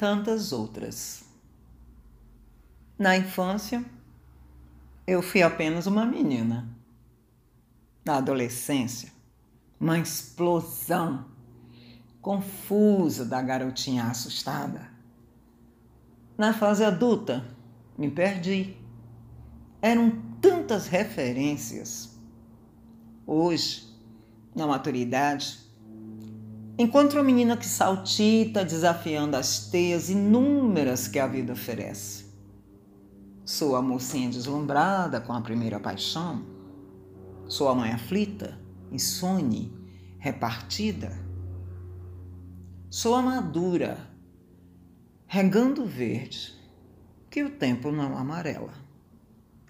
tantas outras. Na infância, eu fui apenas uma menina. Na adolescência, uma explosão confusa da garotinha assustada. Na fase adulta, me perdi. Eram tantas referências. Hoje, na maturidade, encontro uma menina que saltita desafiando as teias inúmeras que a vida oferece. Sou a mocinha deslumbrada com a primeira paixão. Sou a mãe aflita, insone, repartida. Sou a madura, regando verde, que o tempo não amarela.